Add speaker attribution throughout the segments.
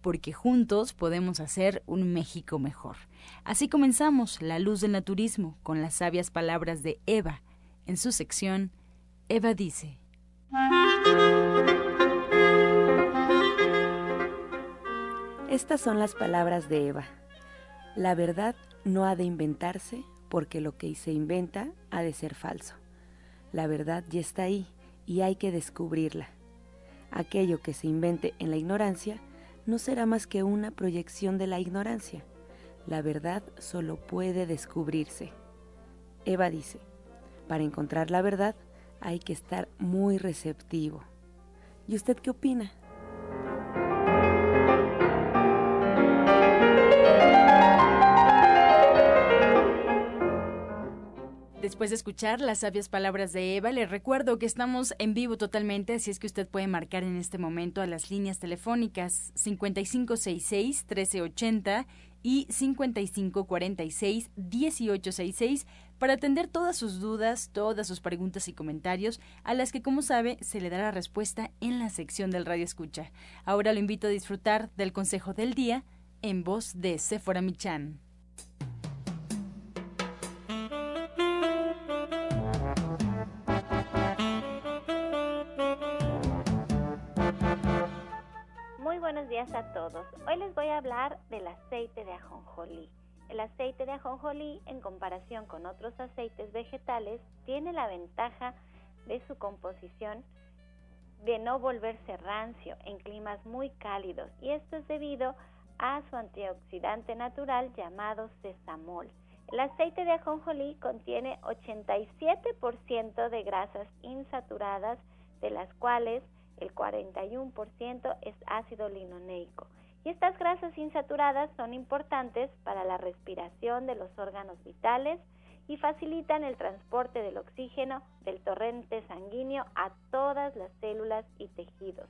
Speaker 1: porque juntos podemos hacer un México mejor. Así comenzamos La Luz del Naturismo con las sabias palabras de Eva. En su sección, Eva dice.
Speaker 2: Estas son las palabras de Eva. La verdad no ha de inventarse porque lo que se inventa ha de ser falso. La verdad ya está ahí y hay que descubrirla. Aquello que se invente en la ignorancia no será más que una proyección de la ignorancia. La verdad solo puede descubrirse. Eva dice, para encontrar la verdad hay que estar muy receptivo. ¿Y usted qué opina?
Speaker 1: Después de escuchar las sabias palabras de Eva, le recuerdo que estamos en vivo totalmente, así es que usted puede marcar en este momento a las líneas telefónicas 5566-1380 y 5546-1866 para atender todas sus dudas, todas sus preguntas y comentarios, a las que, como sabe, se le dará respuesta en la sección del Radio Escucha. Ahora lo invito a disfrutar del consejo del día en voz de Sephora Michan.
Speaker 3: A todos. Hoy les voy a hablar del aceite de ajonjolí. El aceite de ajonjolí, en comparación con otros aceites vegetales, tiene la ventaja de su composición de no volverse rancio en climas muy cálidos y esto es debido a su antioxidante natural llamado sesamol. El aceite de ajonjolí contiene 87% de grasas insaturadas, de las cuales el 41% es ácido linoleico. Y estas grasas insaturadas son importantes para la respiración de los órganos vitales y facilitan el transporte del oxígeno del torrente sanguíneo a todas las células y tejidos.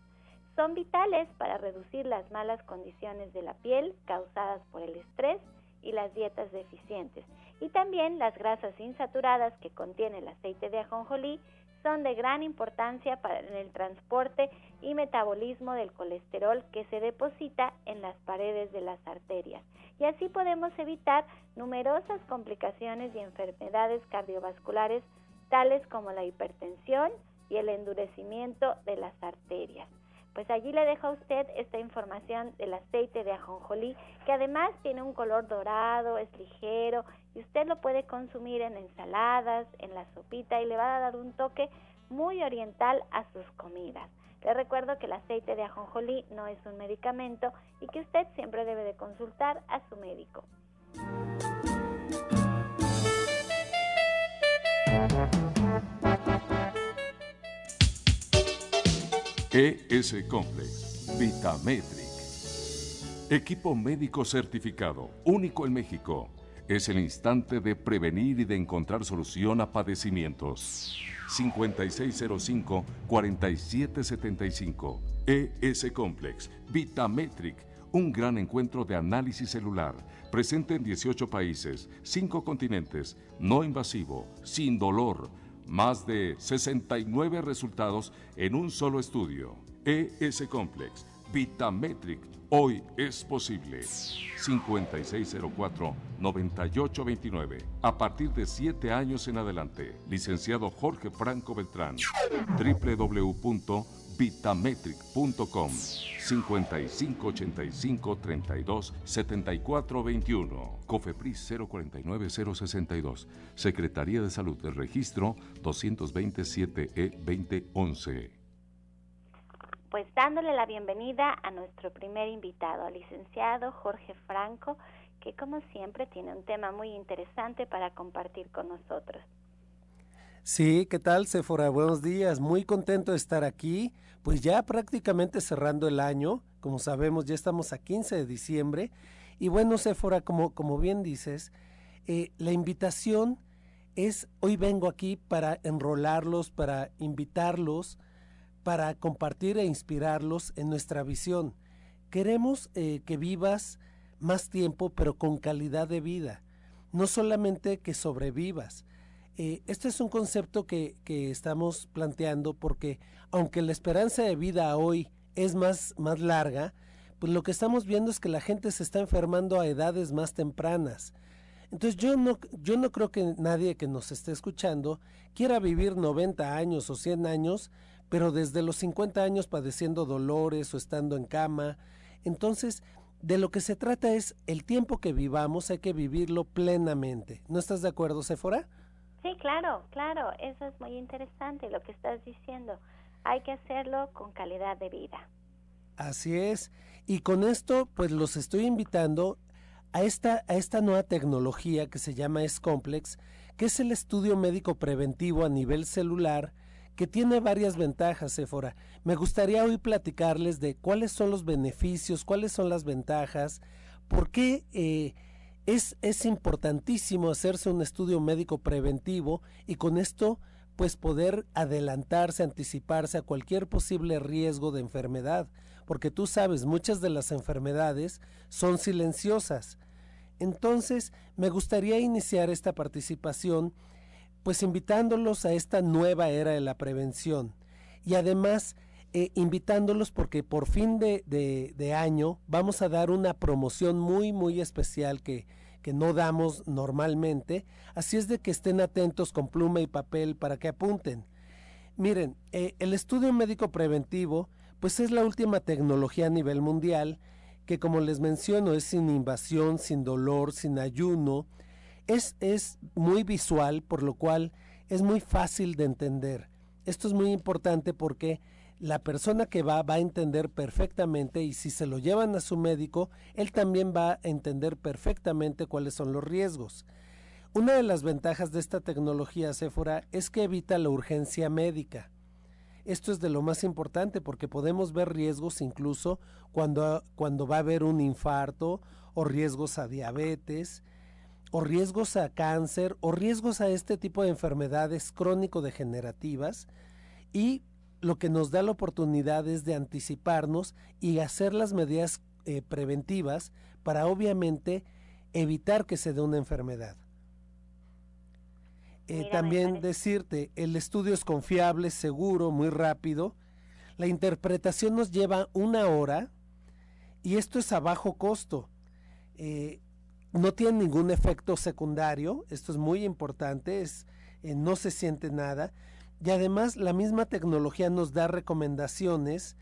Speaker 3: Son vitales para reducir las malas condiciones de la piel causadas por el estrés y las dietas deficientes. Y también las grasas insaturadas que contiene el aceite de ajonjolí son de gran importancia para el transporte y metabolismo del colesterol que se deposita en las paredes de las arterias. Y así podemos evitar numerosas complicaciones y enfermedades cardiovasculares tales como la hipertensión y el endurecimiento de las arterias. Pues allí le dejo a usted esta información del aceite de ajonjolí, que además tiene un color dorado, es ligero y usted lo puede consumir en ensaladas, en la sopita y le va a dar un toque muy oriental a sus comidas. Le recuerdo que el aceite de ajonjolí no es un medicamento y que usted siempre debe de consultar a su médico.
Speaker 4: ES Complex, Vitametric. Equipo médico certificado, único en México. Es el instante de prevenir y de encontrar solución a padecimientos. 5605-4775. ES Complex, Vitametric, un gran encuentro de análisis celular, presente en 18 países, 5 continentes, no invasivo, sin dolor más de 69 resultados en un solo estudio. ES Complex, Vitametric, hoy es posible. 5604-9829. A partir de 7 años en adelante. Licenciado Jorge Franco Beltrán. www.vitametric.com 5585-32-7421. COFEPRIS 049-062. Secretaría de Salud del Registro 227E2011.
Speaker 3: Pues dándole la bienvenida a nuestro primer invitado, al licenciado Jorge Franco, que como siempre tiene un tema muy interesante para compartir con nosotros.
Speaker 5: Sí, ¿qué tal, Sephora? Buenos días. Muy contento de estar aquí. Pues ya prácticamente cerrando el año. Como sabemos, ya estamos a 15 de diciembre. Y bueno, Sephora, como, como bien dices, eh, la invitación es, hoy vengo aquí para enrolarlos, para invitarlos, para compartir e inspirarlos en nuestra visión. Queremos eh, que vivas más tiempo, pero con calidad de vida. No solamente que sobrevivas, este es un concepto que, estamos planteando porque aunque la esperanza de vida hoy es más, más larga, pues lo que estamos viendo es que la gente se está enfermando a edades más tempranas. Entonces yo no, yo no creo que nadie que nos esté escuchando quiera vivir 90 años o 100 años, pero desde los 50 años padeciendo dolores o estando en cama. Entonces, de lo que se trata es el tiempo que vivamos hay que vivirlo plenamente. ¿No estás de acuerdo, Sephora?
Speaker 3: Sí, claro, claro, eso es muy interesante lo que estás diciendo. Hay que hacerlo con calidad de vida.
Speaker 5: Así es. Y con esto, pues los estoy invitando a esta, a esta nueva tecnología que se llama S-Complex, que es el estudio médico preventivo a nivel celular, que tiene varias ventajas, Sephora. Me gustaría hoy platicarles de cuáles son los beneficios, cuáles son las ventajas, por qué eh, es, importantísimo hacerse un estudio médico preventivo y con esto pues poder adelantarse, anticiparse a cualquier posible riesgo de enfermedad, porque tú sabes, muchas de las enfermedades son silenciosas. Entonces, me gustaría iniciar esta participación pues invitándolos a esta nueva era de la prevención y además eh, invitándolos porque por fin de, de, año vamos a dar una promoción muy, muy especial que, que no damos normalmente. Así es de que estén atentos con pluma y papel para que apunten. Miren, eh, el estudio médico preventivo, pues es la última tecnología a nivel mundial que como les menciono es sin invasión, sin dolor, sin ayuno, es, es muy visual, por lo cual es muy fácil de entender. Esto es muy importante porque la persona que va va a entender perfectamente y si se lo llevan a su médico, él también va a entender perfectamente cuáles son los riesgos. Una de las ventajas de esta tecnología Sephora es que evita la urgencia médica. Esto es de lo más importante porque podemos ver riesgos incluso cuando, cuando va a haber un infarto o riesgos a diabetes o riesgos a cáncer o riesgos a este tipo de enfermedades crónico-degenerativas y lo que nos da la oportunidad es de anticiparnos y hacer las medidas eh, preventivas para obviamente evitar que se dé una enfermedad. Eh, también decirte, el estudio es confiable, seguro, muy rápido. La interpretación nos lleva una hora y esto es a bajo costo. Eh, no tiene ningún efecto secundario, esto es muy importante, es, no se siente nada. Y además la misma tecnología nos da recomendaciones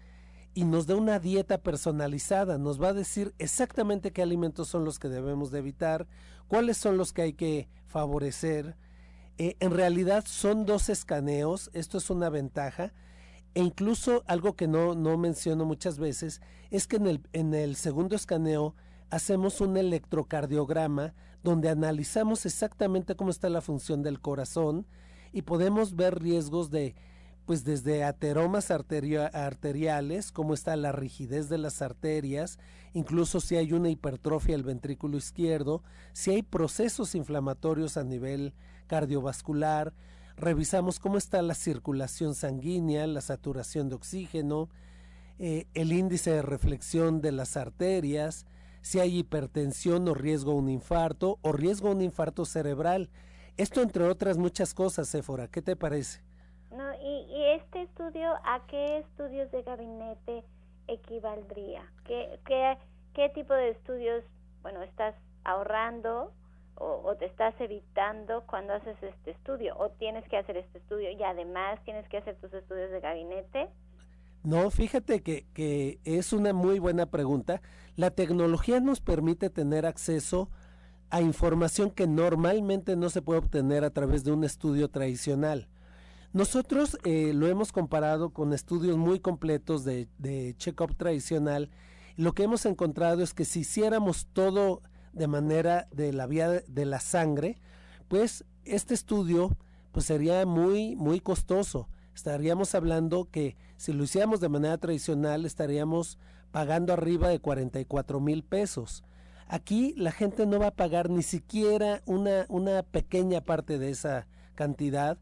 Speaker 5: y nos da una dieta personalizada, nos va a decir exactamente qué alimentos son los que debemos de evitar, cuáles son los que hay que favorecer. Eh, en realidad son dos escaneos, esto es una ventaja, e incluso algo que no, no menciono muchas veces es que en el, en el segundo escaneo hacemos un electrocardiograma donde analizamos exactamente cómo está la función del corazón, y podemos ver riesgos de pues desde ateromas arteriales, cómo está la rigidez de las arterias, incluso si hay una hipertrofia del ventrículo izquierdo, si hay procesos inflamatorios a nivel cardiovascular, revisamos cómo está la circulación sanguínea, la saturación de oxígeno, eh, el índice de reflexión de las arterias, si hay hipertensión o riesgo a un infarto o riesgo a un infarto cerebral. Esto entre otras muchas cosas, Sephora, ¿qué te parece?
Speaker 3: No, y, este estudio, ¿a qué estudios de gabinete equivaldría? ¿Qué, qué, qué tipo de estudios, bueno, estás ahorrando o, o, te estás evitando cuando haces este estudio? ¿O tienes que hacer este estudio y además tienes que hacer tus estudios de gabinete?
Speaker 5: No, fíjate que, que es una muy buena pregunta. La tecnología nos permite tener acceso a información que normalmente no se puede obtener a través de un estudio tradicional. Nosotros eh, lo hemos comparado con estudios muy completos de, de check-up tradicional. Lo que hemos encontrado es que si hiciéramos todo de manera de la vía de la sangre, pues este estudio pues sería muy, muy costoso. Estaríamos hablando que si lo hiciéramos de manera tradicional estaríamos pagando arriba de 44 mil pesos. Aquí la gente no va a pagar ni siquiera una, una pequeña parte de esa cantidad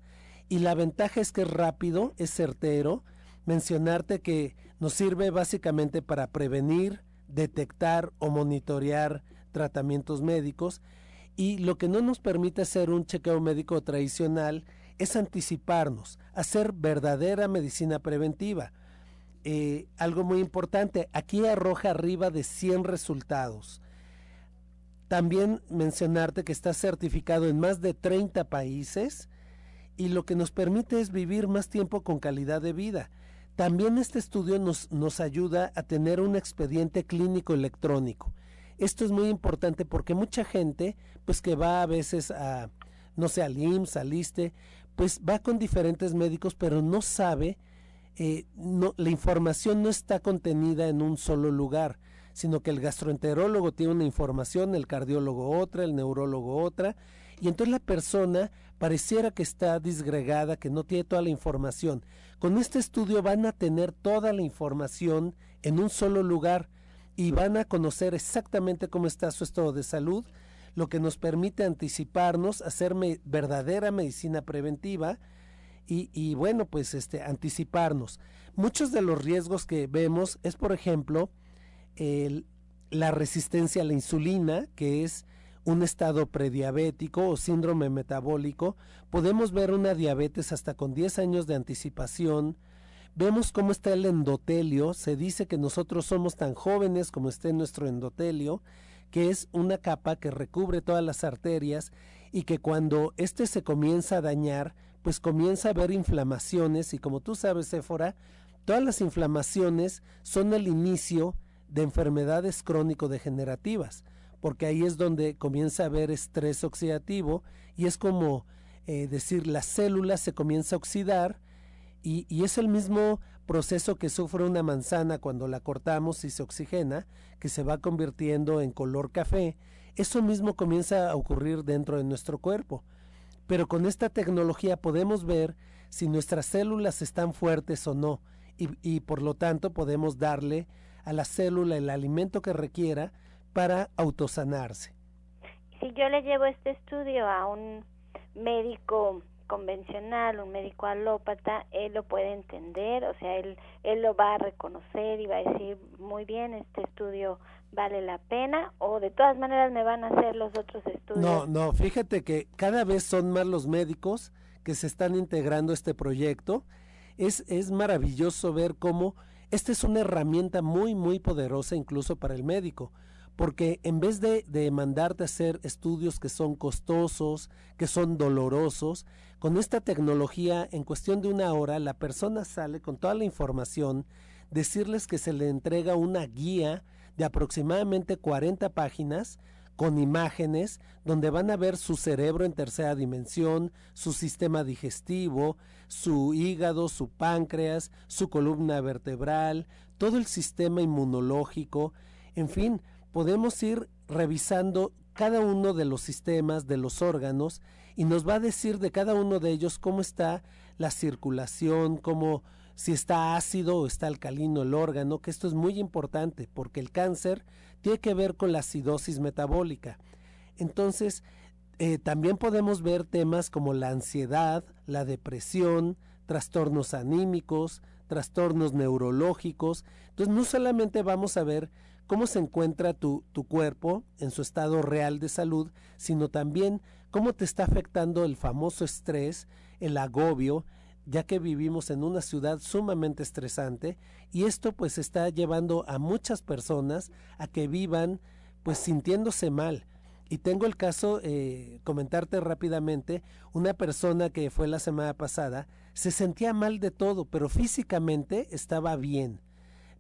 Speaker 5: y la ventaja es que es rápido, es certero. Mencionarte que nos sirve básicamente para prevenir, detectar o monitorear tratamientos médicos y lo que no nos permite hacer un chequeo médico tradicional es anticiparnos, hacer verdadera medicina preventiva. Eh, algo muy importante, aquí arroja arriba de 100 resultados. También mencionarte que está certificado en más de 30 países y lo que nos permite es vivir más tiempo con calidad de vida. También este estudio nos, nos ayuda a tener un expediente clínico electrónico. Esto es muy importante porque mucha gente, pues que va a veces a, no sé, al IMSS, al ISTE, pues va con diferentes médicos, pero no sabe, eh, no, la información no está contenida en un solo lugar, sino que el gastroenterólogo tiene una información, el cardiólogo otra, el neurólogo otra, y entonces la persona pareciera que está disgregada, que no tiene toda la información. Con este estudio van a tener toda la información en un solo lugar y van a conocer exactamente cómo está su estado de salud, lo que nos permite anticiparnos, hacer verdadera medicina preventiva y, bueno, pues este, anticiparnos. Muchos de los riesgos que vemos es, por ejemplo, la resistencia a la insulina, que es un estado prediabético o síndrome metabólico. Podemos ver una diabetes hasta con 10 años de anticipación. Vemos cómo está el endotelio. Se dice que nosotros somos tan jóvenes como esté nuestro endotelio que es una capa que recubre todas las arterias y que cuando éste se comienza a dañar, pues comienza a haber inflamaciones y como tú sabes, Éfora, todas las inflamaciones son el inicio de enfermedades crónico-degenerativas, porque ahí es donde comienza a haber estrés oxidativo y es como eh, decir, la célula se comienza a oxidar y, y es el mismo proceso que sufre una manzana cuando la cortamos y se oxigena, que se va convirtiendo en color café, eso mismo comienza a ocurrir dentro de nuestro cuerpo. Pero con esta tecnología podemos ver si nuestras células están fuertes o no, y, y por lo tanto podemos darle a la célula el alimento que requiera para autosanarse.
Speaker 3: Si yo le llevo este estudio a un médico convencional, un médico alópata, él lo puede entender, o sea, él, él lo va a reconocer y va a decir, muy bien, este estudio vale la pena, o de todas maneras me van a hacer los otros estudios.
Speaker 5: No, no, fíjate que cada vez son más los médicos que se están integrando a este proyecto. Es, es maravilloso ver cómo esta es una herramienta muy, muy poderosa incluso para el médico porque en vez de, de, mandarte a hacer estudios que son costosos, que son dolorosos, con esta tecnología en cuestión de una hora la persona sale con toda la información, decirles que se le entrega una guía de aproximadamente 40 páginas con imágenes donde van a ver su cerebro en tercera dimensión, su sistema digestivo, su hígado, su páncreas, su columna vertebral, todo el sistema inmunológico, en fin, podemos ir revisando cada uno de los sistemas, de los órganos, y nos va a decir de cada uno de ellos cómo está la circulación, cómo si está ácido o está alcalino el órgano, que esto es muy importante porque el cáncer tiene que ver con la acidosis metabólica. Entonces, eh, también podemos ver temas como la ansiedad, la depresión, trastornos anímicos, trastornos neurológicos. Entonces, no solamente vamos a ver cómo se encuentra tu, tu cuerpo en su estado real de salud, sino también cómo te está afectando el famoso estrés, el agobio, ya que vivimos en una ciudad sumamente estresante y esto pues está llevando a muchas personas a que vivan pues sintiéndose mal. Y tengo el caso, eh, comentarte rápidamente, una persona que fue la semana pasada, se sentía mal de todo, pero físicamente estaba bien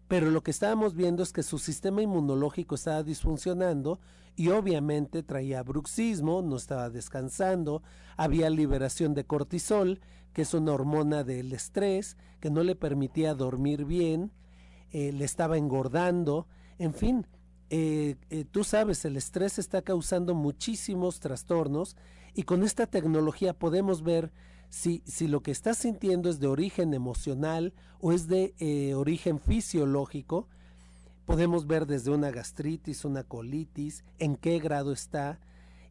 Speaker 5: pero lo que estábamos viendo es que su sistema inmunológico estaba disfuncionando y obviamente traía bruxismo, no estaba descansando, había liberación de cortisol, que es una hormona del estrés, que no le permitía dormir bien, eh, le estaba engordando, en fin, eh, eh, tú sabes, el estrés está causando muchísimos trastornos y con esta tecnología podemos ver si, si lo que estás sintiendo es de origen emocional o es de origen fisiológico, podemos ver desde una gastritis, una colitis, en qué grado está,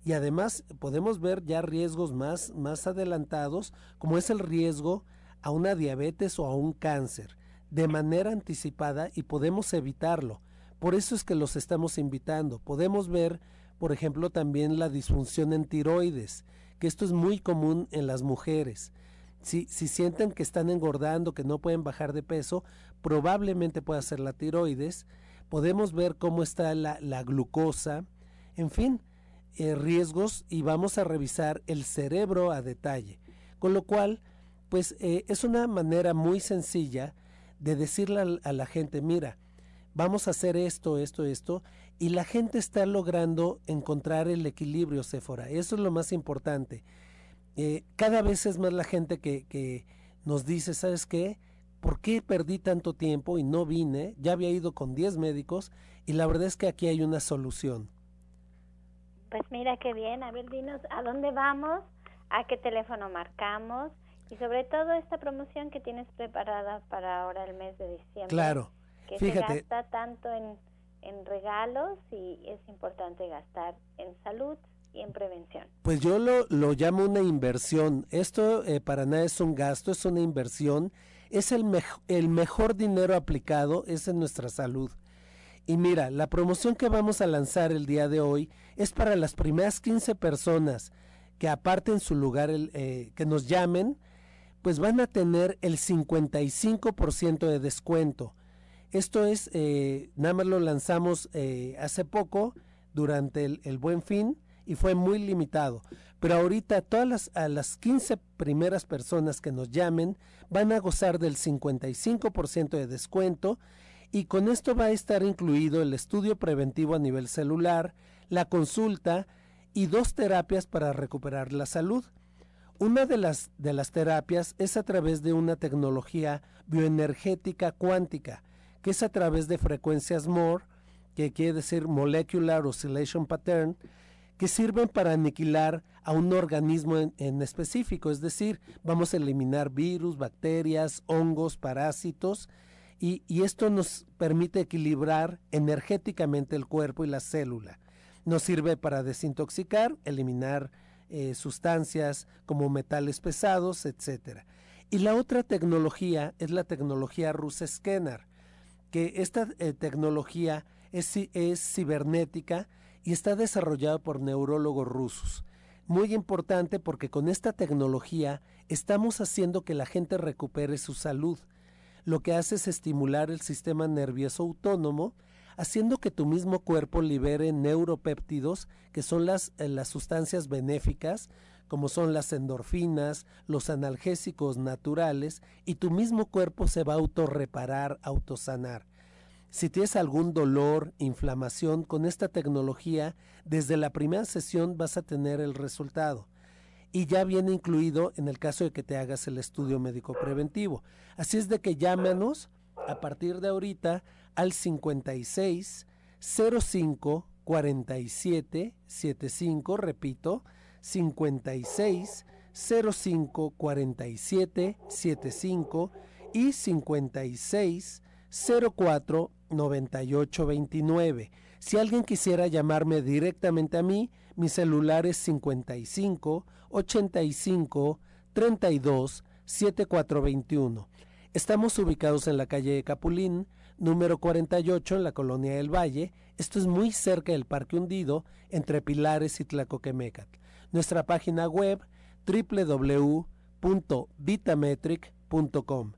Speaker 5: y además podemos ver ya riesgos más, más adelantados, como es el riesgo a una diabetes o a un cáncer, de manera anticipada y podemos evitarlo. Por eso es que los estamos invitando. Podemos ver, por ejemplo, también la disfunción en tiroides, que esto es muy común en las mujeres. Si, si sienten que están engordando, que no pueden bajar de peso, probablemente pueda ser la tiroides. Podemos ver cómo está la, la glucosa, en fin, eh, riesgos y vamos a revisar el cerebro a detalle. Con lo cual, pues eh, es una manera muy sencilla de decirle a, la gente, mira, vamos a hacer esto, esto, esto, y la gente está logrando encontrar el equilibrio, Sephora. Eso es lo más importante. Eh, cada vez es más la gente que, que nos dice, ¿sabes qué? ¿Por qué perdí tanto tiempo y no vine? Ya había ido con 10 médicos y la verdad es que aquí hay una solución.
Speaker 3: Pues mira qué bien, a ver, dinos a dónde vamos, a qué teléfono marcamos y sobre todo esta promoción que tienes preparada para ahora el mes de diciembre.
Speaker 5: Claro,
Speaker 3: que
Speaker 5: fíjate.
Speaker 3: se gasta tanto en, en regalos y es importante gastar en salud y en prevención.
Speaker 5: Pues yo lo, lo llamo una inversión. Esto eh, para nada es un gasto, es una inversión. Es el, el mejor dinero aplicado, es en nuestra salud. Y mira, la promoción que vamos a lanzar el día de hoy es para las primeras 15 personas que aparten su lugar, el, eh, que nos llamen, pues van a tener el 55% de descuento. Esto es, eh, nada más lo lanzamos eh, hace poco, durante el, el, buen fin, y fue muy limitado. Pero ahorita todas las, a las 15 primeras personas que nos llamen van a gozar del 55% de descuento y con esto va a estar incluido el estudio preventivo a nivel celular, la consulta y dos terapias para recuperar la salud. Una de las, de las terapias es a través de una tecnología bioenergética cuántica, que es a través de frecuencias MORE, que quiere decir Molecular Oscillation Pattern, que sirven para aniquilar a un organismo en, en, específico, es decir, vamos a eliminar virus, bacterias, hongos, parásitos, y, esto nos permite equilibrar energéticamente el cuerpo y la célula. Nos sirve para desintoxicar, eliminar eh, sustancias como metales pesados, etc. Y la otra tecnología es la tecnología Rus Scanner, que esta eh, tecnología es cibernética y está desarrollada por neurólogos rusos. Muy importante porque con esta tecnología estamos haciendo que la gente recupere su salud lo que hace es estimular el sistema nervioso autónomo, haciendo que tu mismo cuerpo libere neuropéptidos, que son las, eh, las sustancias benéficas, como son las endorfinas, los analgésicos naturales, y tu mismo cuerpo se va a autorreparar, autosanar. Si tienes algún dolor, inflamación, con esta tecnología, desde la primera sesión vas a tener el resultado y ya viene incluido en el caso de que te hagas el estudio médico preventivo. Así es de que llámanos a partir de ahorita al 56 05 47 75, repito, 56 05 47 75 y 56 04 98 29. Si alguien quisiera llamarme directamente a mí, mi celular es 55 85 32 7421. Estamos ubicados en la calle de Capulín, número 48 en la colonia del Valle. Esto es muy cerca del Parque Hundido, entre Pilares y Tlacoquemecat. Nuestra página web www.vitametric.com.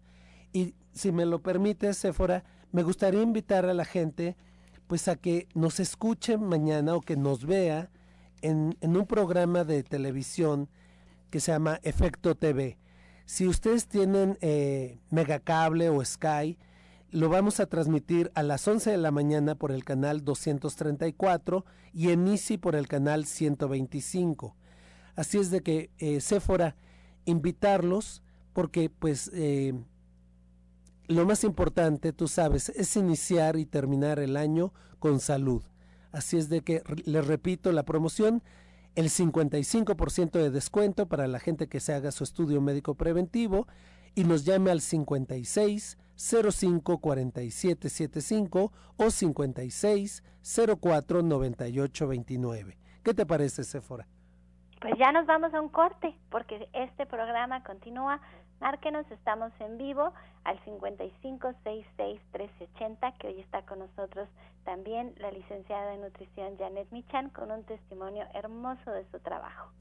Speaker 5: Y si me lo permite, Sephora, me gustaría invitar a la gente pues a que nos escuche mañana o que nos vea en, un programa de televisión que se llama Efecto TV. Si ustedes tienen eh, Megacable o Sky, lo vamos a transmitir a las 11 de la mañana por el canal 234 y en Easy por el canal 125. Así es de que, eh, Sephora, invitarlos porque pues eh, lo más importante, tú sabes, es iniciar y terminar el año con salud. Así es de que, les repito, la promoción el 55% de descuento para la gente que se haga su estudio médico preventivo y nos llame al 56 05 47 75 o 56 04 98 29. ¿Qué te parece, Sephora?
Speaker 3: Pues ya nos vamos a un corte porque este programa continúa. Márquenos, estamos en vivo al 5566-1380, que hoy está con nosotros también la licenciada en nutrición Janet Michan con un testimonio hermoso de su trabajo.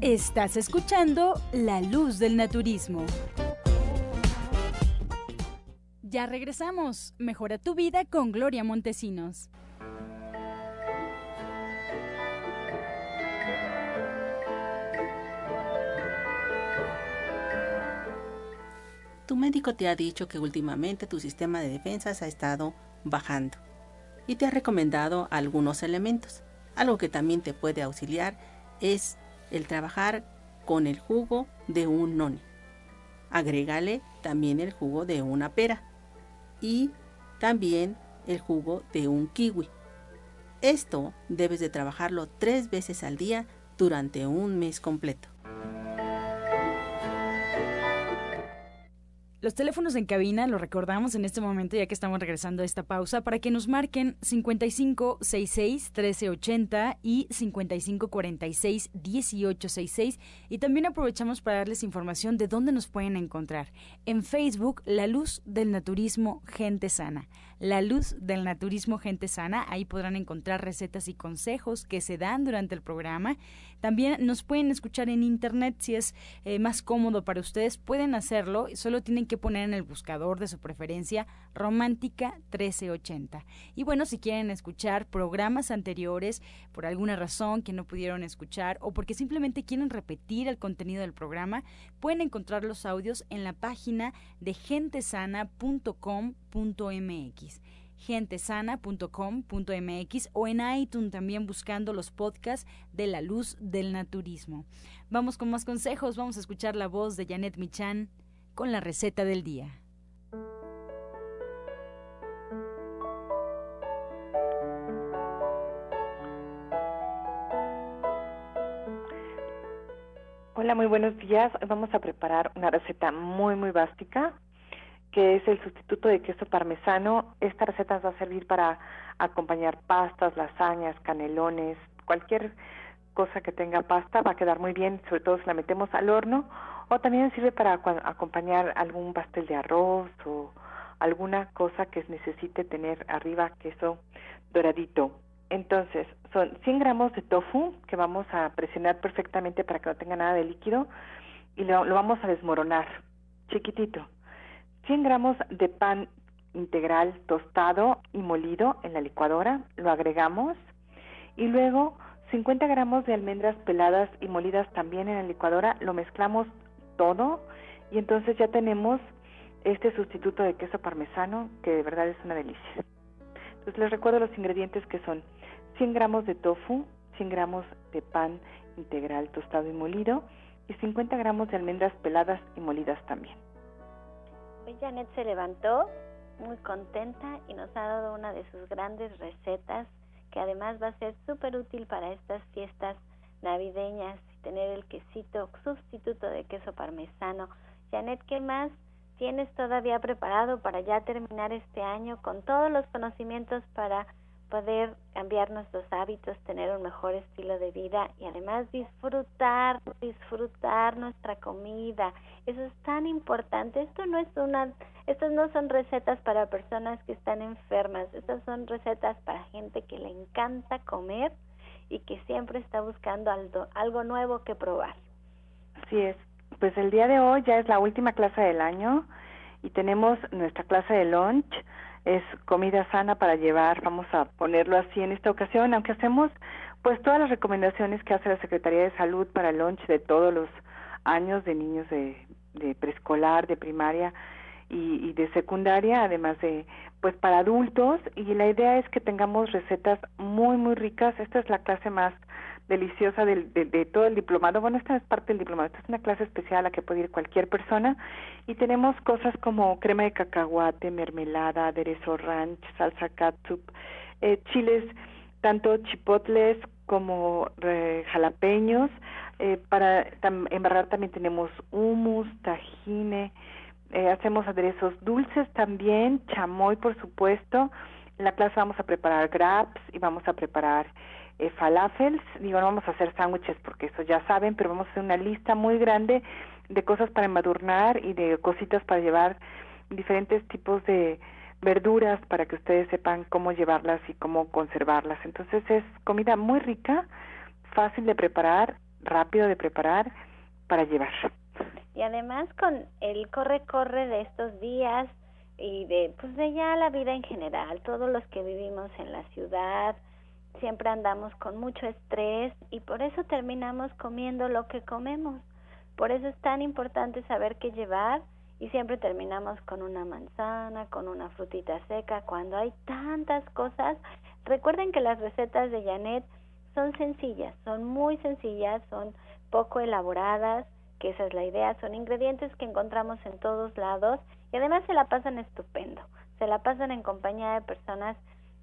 Speaker 1: Estás escuchando La Luz del Naturismo. Ya regresamos. Mejora tu vida con Gloria Montesinos.
Speaker 6: Tu médico te ha dicho que últimamente tu sistema de defensas ha estado bajando y te ha recomendado algunos elementos. Algo que también te puede auxiliar es el trabajar con el jugo de un noni. Agrégale también el jugo de una pera y también el jugo de un kiwi. Esto debes de trabajarlo tres veces al día durante un mes completo.
Speaker 1: Los teléfonos en cabina los recordamos en este momento ya que estamos regresando a esta pausa para que nos marquen 5566 1380 y 5546 1866 y también aprovechamos para darles información de dónde nos pueden encontrar. En Facebook, La Luz del Naturismo Gente Sana. La Luz del Naturismo Gente Sana, ahí podrán encontrar recetas y consejos que se dan durante el programa. También nos pueden escuchar en internet si es eh, más cómodo para ustedes, pueden hacerlo, solo tienen que poner en el buscador de su preferencia Romántica 1380. Y bueno, si quieren escuchar programas anteriores por alguna razón que no pudieron escuchar o porque simplemente quieren repetir el contenido del programa, pueden encontrar los audios en la página de gentesana.com.mx o en iTunes también buscando los podcasts de la luz del naturismo. Vamos con más consejos, vamos a escuchar la voz de Janet Michan con la receta del día.
Speaker 7: Hola, muy buenos días. Vamos a preparar una receta muy, muy básica, que es el sustituto de queso parmesano. Esta receta nos va a servir para acompañar pastas, lasañas, canelones, cualquier cosa que tenga pasta va a quedar muy bien, sobre todo si la metemos al horno o también sirve para acompañar algún pastel de arroz o alguna cosa que necesite tener arriba queso doradito. Entonces, son 100 gramos de tofu que vamos a presionar perfectamente para que no tenga nada de líquido y lo, lo vamos a desmoronar chiquitito. 100 gramos de pan integral tostado y molido en la licuadora, lo agregamos y luego 50 gramos de almendras peladas y molidas también en la licuadora, lo mezclamos todo y entonces ya tenemos este sustituto de queso parmesano que de verdad es una delicia. Entonces les recuerdo los ingredientes que son 100 gramos de tofu, 100 gramos de pan integral tostado y molido y 50 gramos de almendras peladas y molidas también.
Speaker 3: Janet se levantó muy contenta y nos ha dado una de sus grandes recetas que además va a ser súper útil para estas fiestas navideñas tener el quesito sustituto de queso parmesano. Janet, ¿qué más tienes todavía preparado para ya terminar este año con todos los conocimientos para poder cambiar nuestros hábitos, tener un mejor estilo de vida y además disfrutar, disfrutar nuestra comida. Eso es tan importante. Esto no es una, estas no son recetas para personas que están enfermas. Estas son recetas para gente que le encanta comer y que siempre está buscando algo, algo nuevo que probar.
Speaker 7: Así es. Pues el día de hoy ya es la última clase del año y tenemos nuestra clase de lunch. Es comida sana para llevar, vamos a ponerlo así en esta ocasión, aunque hacemos pues todas las recomendaciones que hace la Secretaría de Salud para el lunch de todos los años de niños de, de preescolar, de primaria y, y, de secundaria, además de pues para adultos y la idea es que tengamos recetas muy muy ricas. Esta es la clase más deliciosa del, de, de, todo el diplomado. Bueno, esta es parte del diplomado, esta es una clase especial a la que puede ir cualquier persona y tenemos cosas como crema de cacahuate, mermelada, aderezo ranch, salsa catsup, eh, chiles, tanto chipotles como jalapeños. Eh, para embarrar también tenemos hummus, tajine, eh, hacemos aderezos dulces también, chamoy por supuesto. En la clase vamos a preparar grabs y vamos a preparar eh, falafels. Digo, no vamos a hacer sándwiches porque eso ya saben, pero vamos a hacer una lista muy grande de cosas para embadurnar y de cositas para llevar diferentes tipos de verduras para que ustedes sepan cómo llevarlas y cómo conservarlas. Entonces es comida muy rica, fácil de preparar, rápido de preparar para llevar.
Speaker 3: Y además con el corre-corre de estos días y de pues de ya la vida en general, todos los que vivimos en la ciudad, siempre andamos con mucho estrés y por eso terminamos comiendo lo que comemos. Por eso es tan importante saber qué llevar y siempre terminamos con una manzana, con una frutita seca, cuando hay tantas cosas. Recuerden que las recetas de Janet son sencillas, son muy sencillas, son poco elaboradas, que esa es la idea, son ingredientes que encontramos en todos lados y además se la pasan estupendo, se la pasan en compañía de personas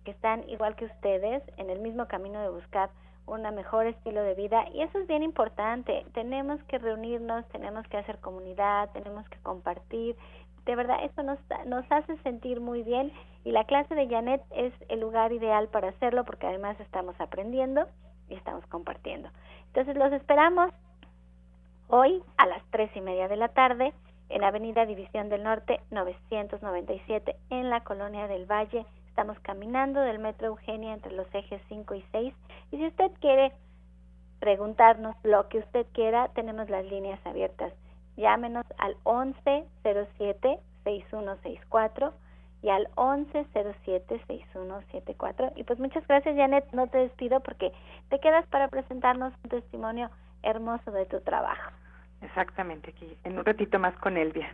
Speaker 3: que están igual que ustedes en el mismo camino de buscar un mejor estilo de vida y eso es bien importante. Tenemos que reunirnos, tenemos que hacer comunidad, tenemos que compartir. De verdad, eso nos, nos hace sentir muy bien y la clase de Janet es el lugar ideal para hacerlo porque además estamos aprendiendo y estamos compartiendo. Entonces los esperamos hoy a las tres y media de la tarde en Avenida División del Norte 997 en la Colonia del Valle Estamos caminando del Metro Eugenia entre los ejes 5 y 6. Y si usted quiere preguntarnos lo que usted quiera, tenemos las líneas abiertas. Llámenos al 1107-6164 y al 1107-6174. Y pues muchas gracias, Janet. No te despido porque te quedas para presentarnos un testimonio hermoso de tu trabajo.
Speaker 7: Exactamente, aquí en un ratito más con Elvia.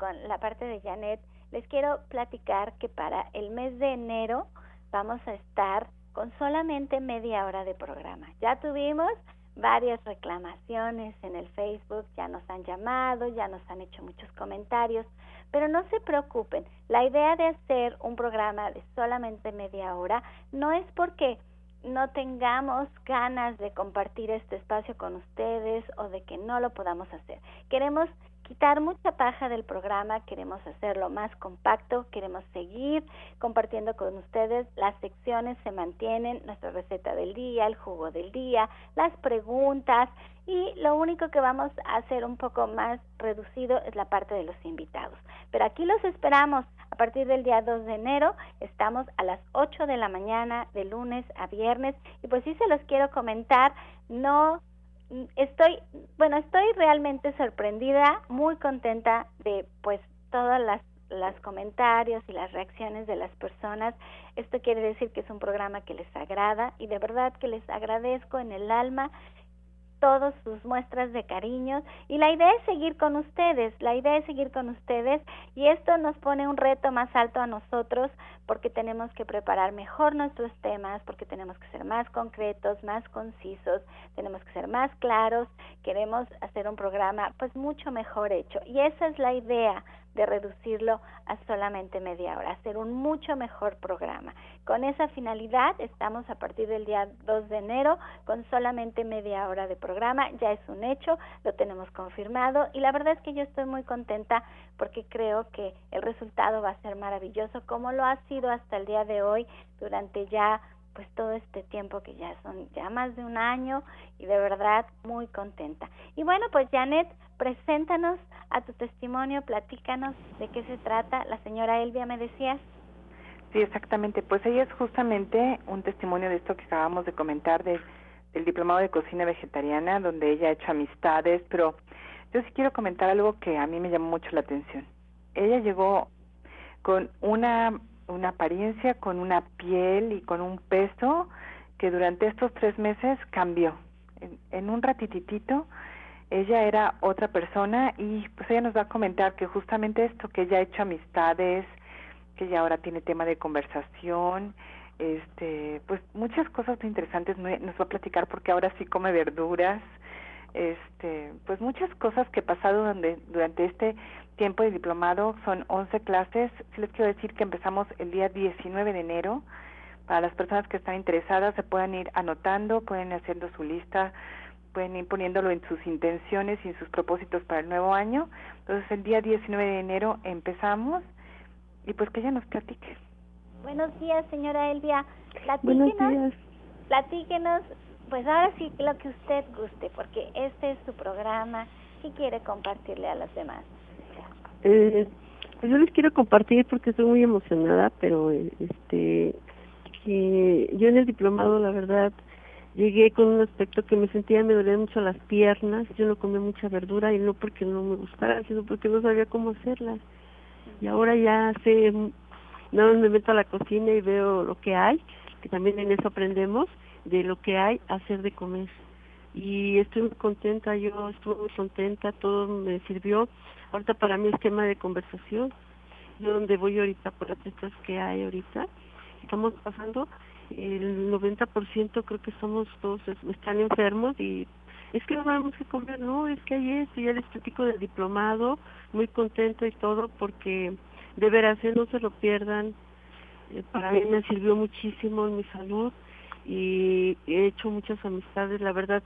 Speaker 3: con la parte de Janet, les quiero platicar que para el mes de enero vamos a estar con solamente media hora de programa. Ya tuvimos varias reclamaciones en el Facebook, ya nos han llamado, ya nos han hecho muchos comentarios, pero no se preocupen, la idea de hacer un programa de solamente media hora no es porque no tengamos ganas de compartir este espacio con ustedes o de que no lo podamos hacer. Queremos quitar mucha paja del programa, queremos hacerlo más compacto, queremos seguir compartiendo con ustedes, las secciones se mantienen, nuestra receta del día, el jugo del día, las preguntas y lo único que vamos a hacer un poco más reducido es la parte de los invitados. Pero aquí los esperamos a partir del día 2 de enero, estamos a las 8 de la mañana de lunes a viernes y pues sí se los quiero comentar, no estoy, bueno, estoy realmente sorprendida, muy contenta de pues todas las los comentarios y las reacciones de las personas. Esto quiere decir que es un programa que les agrada y de verdad que les agradezco en el alma todas sus muestras de cariño. Y la idea es seguir con ustedes, la idea es seguir con ustedes. Y esto nos pone un reto más alto a nosotros porque tenemos que preparar mejor nuestros temas, porque tenemos que ser más concretos, más concisos, tenemos que ser más claros, queremos hacer un programa pues mucho mejor hecho. Y esa es la idea de reducirlo a solamente media hora, hacer un mucho mejor programa. Con esa finalidad estamos a partir del día 2 de enero con solamente media hora de programa, ya es un hecho, lo tenemos confirmado y la verdad es que yo estoy muy contenta porque creo que el resultado va a ser maravilloso como lo ha sido hasta el día de hoy durante ya pues todo este tiempo que ya son ya más de un año y de verdad muy contenta. Y bueno, pues Janet, preséntanos a tu testimonio, platícanos de qué se trata. La señora Elvia me decías.
Speaker 7: Sí, exactamente. Pues ella es justamente un testimonio de esto que acabamos de comentar de, del diplomado de cocina vegetariana, donde ella ha hecho amistades, pero yo sí quiero comentar algo que a mí me llamó mucho la atención. Ella llegó con una una apariencia, con una piel y con un peso que durante estos tres meses cambió. En, un ratititito, ella era otra persona y pues ella nos va a comentar que justamente esto, que ella ha hecho amistades, que ella ahora tiene tema de conversación, este, pues muchas cosas muy interesantes nos va a platicar porque ahora sí come verduras, este, pues muchas cosas que pasado donde, durante este tiempo de diplomado, son 11 clases, sí les quiero decir que empezamos el día 19 de enero, para las personas que están interesadas se pueden ir anotando, pueden ir haciendo su lista, pueden ir poniéndolo en sus intenciones y en sus propósitos para el nuevo año. Entonces el día 19 de enero empezamos y pues que ella nos platique.
Speaker 3: Buenos días, señora Elvia. Platíquenos, Buenos días. Platíquenos, pues ahora sí lo que usted guste, porque este es su programa y quiere compartirle a los demás.
Speaker 8: Eh, pues yo les quiero compartir porque estoy muy emocionada, pero este que yo en el diplomado, la verdad, llegué con un aspecto que me sentía, me dolían mucho las piernas, yo no comía mucha verdura y no porque no me gustara, sino porque no sabía cómo hacerla. Y ahora ya sé, no me meto a la cocina y veo lo que hay, que también en eso aprendemos, de lo que hay hacer de comer. Y estoy muy contenta, yo estuve muy contenta, todo me sirvió. Ahorita para mí es tema de conversación. Yo donde voy ahorita por las cosas que hay ahorita, estamos pasando, el 90% creo que somos todos, están enfermos y es que no sabemos qué comer, no, es que hay esto, ya les platico del diplomado, muy contento y todo porque de veras, ¿eh? no se lo pierdan, eh, para mí me sirvió muchísimo en mi salud y he hecho muchas amistades, la verdad,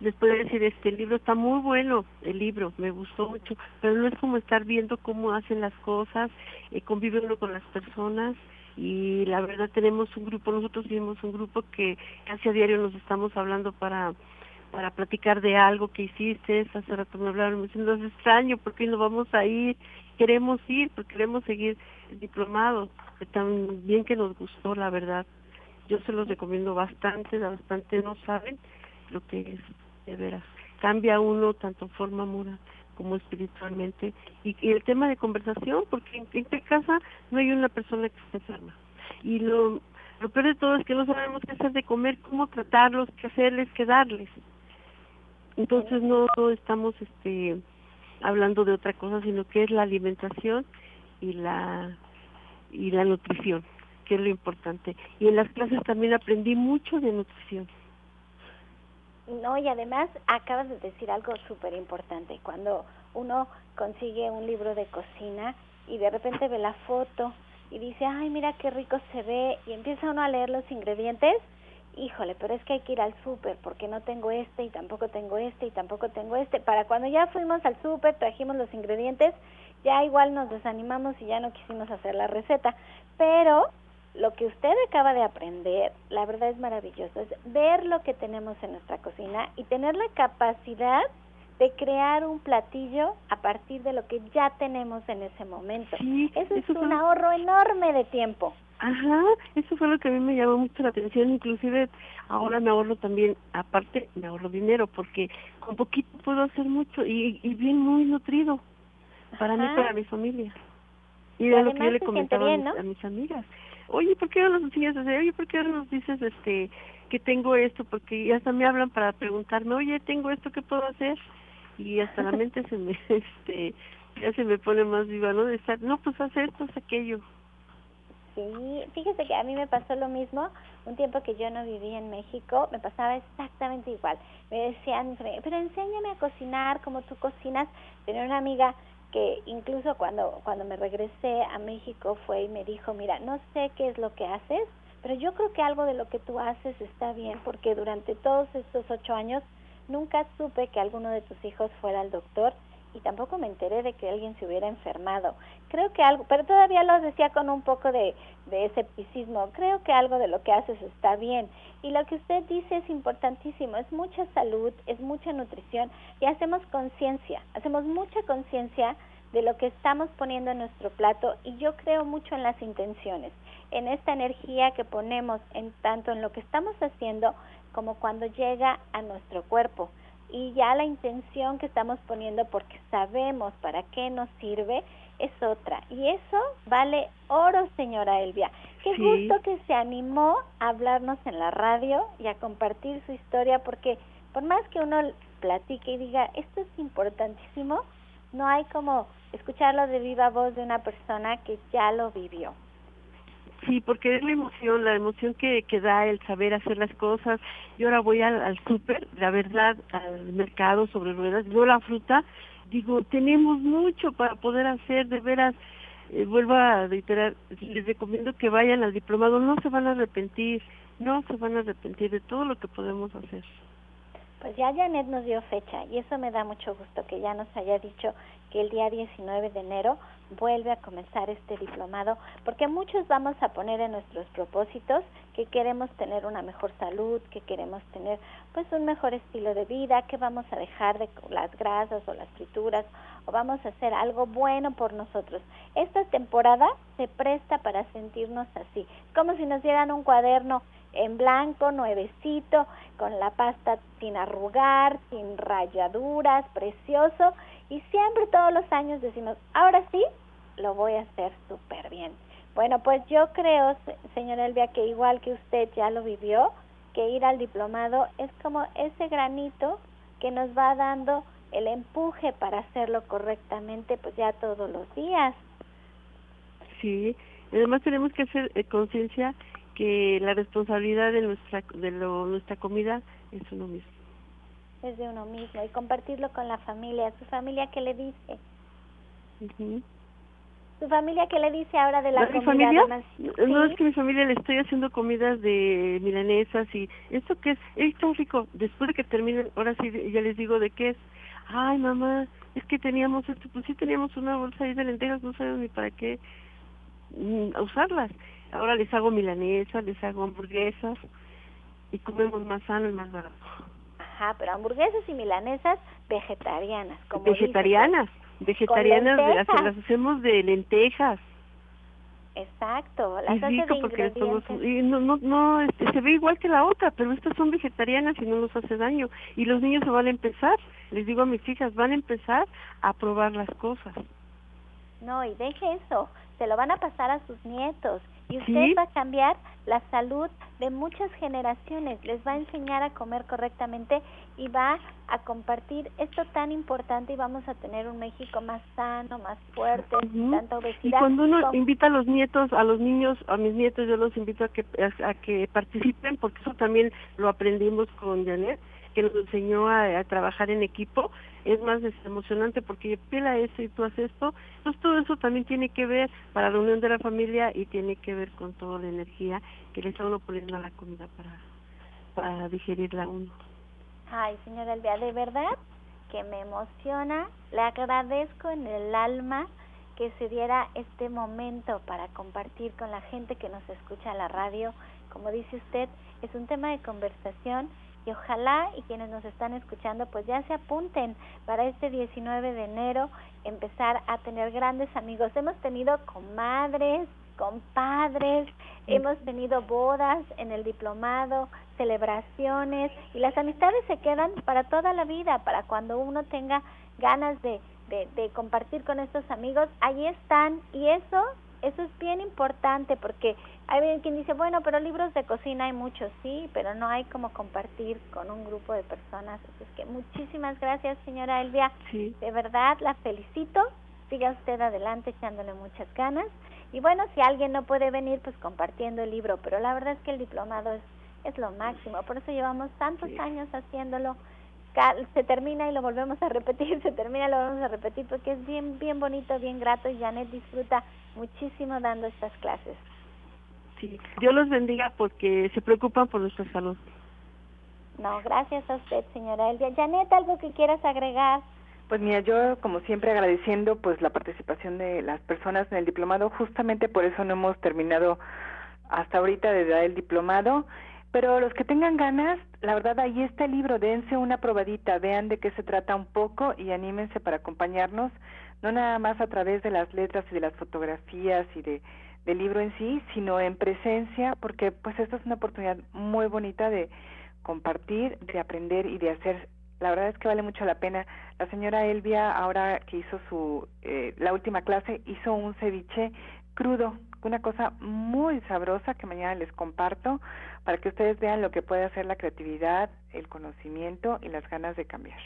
Speaker 8: les puedo decir, este libro está muy bueno, el libro, me gustó mucho, pero no es como estar viendo cómo hacen las cosas, eh, conviviendo con las personas, y la verdad tenemos un grupo, nosotros tenemos un grupo que casi a diario nos estamos hablando para para platicar de algo que hiciste, hace rato me hablaron, me dicen, no es extraño, ¿por qué no vamos a ir? Queremos ir, porque queremos seguir diplomados, tan bien que nos gustó, la verdad. Yo se los recomiendo bastante, bastante no saben lo que es, de veras. Cambia uno tanto forma moral como espiritualmente. Y, el tema de conversación, porque en, en casa no hay una persona que esté enferma. Y lo, lo peor de todo es que no sabemos qué hacer de comer, cómo tratarlos, qué hacerles, qué darles. Entonces no estamos este hablando de otra cosa, sino que es la alimentación y la y la nutrición, que es lo importante. Y en las clases también aprendí mucho de nutrición.
Speaker 3: No, y además acabas de decir algo súper importante. Cuando uno consigue un libro de cocina y de repente ve la foto y dice, ay, mira qué rico se ve, y empieza uno a leer los ingredientes, híjole, pero es que hay que ir al súper porque no tengo este y tampoco tengo este y tampoco tengo este. Para cuando ya fuimos al súper, trajimos los ingredientes, ya igual nos desanimamos y ya no quisimos hacer la receta. Pero lo que usted acaba de aprender, la verdad es maravilloso, es ver lo que tenemos en nuestra cocina y tener la capacidad de crear un platillo a partir de lo que ya tenemos en ese momento. eso, es un ahorro enorme de tiempo.
Speaker 8: Ajá, eso fue lo que a mí me llamó mucho la atención, inclusive ahora me ahorro también, aparte me ahorro dinero, porque con poquito puedo hacer mucho y, y bien muy nutrido para mí, para mi familia. Y, de lo que yo le comentaba a mis amigas oye, ¿por qué no nos hacer? Oye, ¿por qué no nos dices este que tengo esto? Porque hasta me hablan para preguntarme, oye, tengo esto, ¿qué puedo hacer? Y hasta la mente se me, este, ya se me pone más viva, ¿no? De estar, no, pues hacer esto, es aquello.
Speaker 3: Sí, fíjese que a mí me pasó lo mismo, un tiempo que yo no vivía en México, me pasaba exactamente igual. Me decían, pero enséñame a cocinar como tú cocinas. Tenía una amiga que incluso cuando, cuando me regresé a México fue y me dijo, mira, no sé qué es lo que haces, pero yo creo que algo de lo que tú haces está bien, porque durante todos estos ocho años nunca supe que alguno de tus hijos fuera al doctor y tampoco me enteré de que alguien se hubiera enfermado. Creo que algo, pero todavía lo decía con un poco de, de escepticismo, creo que algo de lo que haces está bien. Y lo que usted dice es importantísimo, es mucha salud, es mucha nutrición y hacemos conciencia, hacemos mucha conciencia de lo que estamos poniendo en nuestro plato y yo creo mucho en las intenciones, en esta energía que ponemos en tanto en lo que estamos haciendo como cuando llega a nuestro cuerpo y ya la intención que estamos poniendo porque sabemos para qué nos sirve es otra. Y eso vale oro, señora Elvia. Qué gusto que se animó a hablarnos en la radio y a compartir su historia porque por más que uno platique y diga, esto es importantísimo, no hay como escucharlo de viva voz de una persona que ya lo vivió.
Speaker 8: Sí, porque es la emoción, la emoción que, que da el saber hacer las cosas. Yo ahora voy al, al súper, la verdad, al mercado sobre ruedas, yo la fruta, digo, tenemos mucho para poder hacer, de veras, eh, vuelvo a reiterar, les recomiendo que vayan al diplomado, no se van a arrepentir, no se van a arrepentir de todo lo que podemos hacer.
Speaker 3: Pues ya Janet nos dio fecha y eso me da mucho gusto que ya nos haya dicho que el día 19 de enero vuelve a comenzar este diplomado, porque muchos vamos a poner en nuestros propósitos que queremos tener una mejor salud, que queremos tener pues un mejor estilo de vida, que vamos a dejar de las grasas o las frituras o vamos a hacer algo bueno por nosotros. Esta temporada se presta para sentirnos así, como si nos dieran un cuaderno en blanco, nuevecito, con la pasta sin arrugar, sin rayaduras, precioso. Y siempre todos los años decimos, ahora sí, lo voy a hacer súper bien. Bueno, pues yo creo, señora Elvia, que igual que usted ya lo vivió, que ir al diplomado es como ese granito que nos va dando el empuje para hacerlo correctamente, pues ya todos los días.
Speaker 8: Sí, además tenemos que hacer eh, conciencia que la responsabilidad de nuestra de lo, nuestra comida es uno mismo.
Speaker 3: Es de uno mismo y compartirlo con la familia. ¿Su familia qué le dice? ¿Su familia qué le dice ahora de la comida?
Speaker 8: familia? No, es que mi familia le estoy haciendo comidas de milanesas y esto que es, esto rico. Después de que terminen, ahora sí ya les digo de qué es. Ay, mamá, es que teníamos esto, pues sí teníamos una bolsa ahí de lentejas, no sabemos ni para qué mm, usarlas Ahora les hago milanesas, les hago hamburguesas y comemos más sano y más barato.
Speaker 3: Ajá, pero hamburguesas y milanesas vegetarianas, como
Speaker 8: Vegetarianas, vegetarianas, las, las hacemos de lentejas.
Speaker 3: Exacto, las y rico
Speaker 8: porque y no, no, no este, se ve igual que la otra, pero estas son vegetarianas y no nos hace daño. Y los niños se van a empezar, les digo a mis hijas, van a empezar a probar las cosas.
Speaker 3: No, y deje eso, se lo van a pasar a sus nietos y usted va a cambiar la salud de muchas generaciones, les va a enseñar a comer correctamente y va a compartir esto tan importante. Y vamos a tener un México más sano, más fuerte, tanta obesidad. Y
Speaker 8: cuando uno invita a los nietos, a los niños, a mis nietos, yo los invito a que a que participen porque eso también lo aprendimos con Janet que nos enseñó a, trabajar en equipo, es más emocionante porque pela eso y tú haces esto, pues todo eso también tiene que ver para la unión de la familia y tiene que ver con toda la energía que le está uno poniendo a la comida para, para digerirla uno.
Speaker 3: Ay, señora Elvia, de verdad que me emociona, le agradezco en el alma que se diera este momento para compartir con la gente que nos escucha en la radio. Como dice usted, es un tema de conversación y ojalá y quienes nos están escuchando pues ya se apunten para este 19 de enero empezar a tener grandes amigos. Hemos tenido comadres, compadres, hemos tenido bodas en el diplomado, celebraciones y las amistades se quedan para toda la vida, para cuando uno tenga ganas de, de, de compartir con estos amigos, ahí están y eso, eso es bien importante porque hay quien dice, bueno, pero libros de cocina hay muchos, sí, pero no hay como compartir con un grupo de personas. Así que muchísimas gracias, señora Elvia. De verdad, la felicito. Siga usted adelante echándole muchas ganas. Y bueno, si alguien no puede venir, pues compartiendo el libro. Pero la verdad es que el diplomado es, es lo máximo. Por eso llevamos tantos años haciéndolo. Se termina y lo volvemos a repetir, se termina y lo volvemos a repetir, porque es bien, bien bonito, bien grato. Y Janet disfruta muchísimo dando estas clases.
Speaker 8: Sí, Dios los bendiga porque se preocupan por nuestra salud.
Speaker 3: No, gracias a usted, señora Elvia. Janet, ¿algo que quieras agregar?
Speaker 7: Pues mira, yo como siempre agradeciendo pues la participación de las personas en el diplomado, justamente por eso no hemos terminado hasta ahorita de dar el diplomado, pero los que tengan ganas, la verdad ahí está el libro, dense una probadita, vean de qué se trata un poco y anímense para acompañarnos, no nada más a través de las letras y de las fotografías y de del libro en sí, sino en presencia, porque pues esta es una oportunidad muy bonita de compartir, de aprender y de hacer la verdad es que vale mucho la pena. La señora Elvia, ahora que hizo su eh, la última clase, hizo un ceviche crudo, una cosa muy sabrosa que mañana les comparto para que ustedes vean lo que puede hacer la creatividad, el conocimiento y las ganas de cambiar.